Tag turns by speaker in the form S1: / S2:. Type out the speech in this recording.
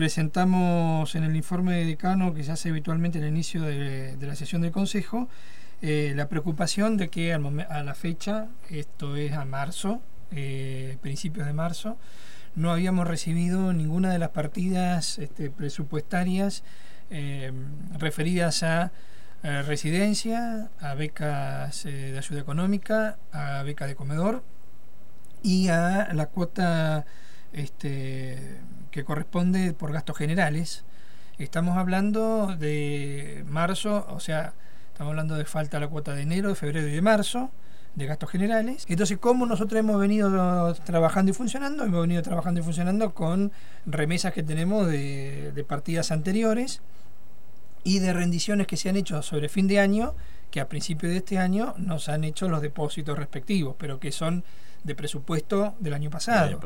S1: presentamos en el informe de decano que se hace habitualmente al inicio de, la sesión del Consejo eh, la preocupación de que a la fecha, esto es a marzo, eh, principios de marzo, no habíamos recibido ninguna de las partidas este, presupuestarias eh, referidas a, residencia, a becas de ayuda económica, a beca de comedor y a la cuota este, que corresponde por gastos generales. Estamos hablando de marzo, o sea, estamos hablando de falta la cuota de enero, de febrero y de marzo de gastos generales. Entonces, ¿cómo nosotros hemos venido trabajando y funcionando? Hemos venido trabajando y funcionando con remesas que tenemos de, de partidas anteriores y de rendiciones que se han hecho sobre fin de año, que a principio de este año nos han hecho los depósitos respectivos, pero que son de presupuesto del año pasado.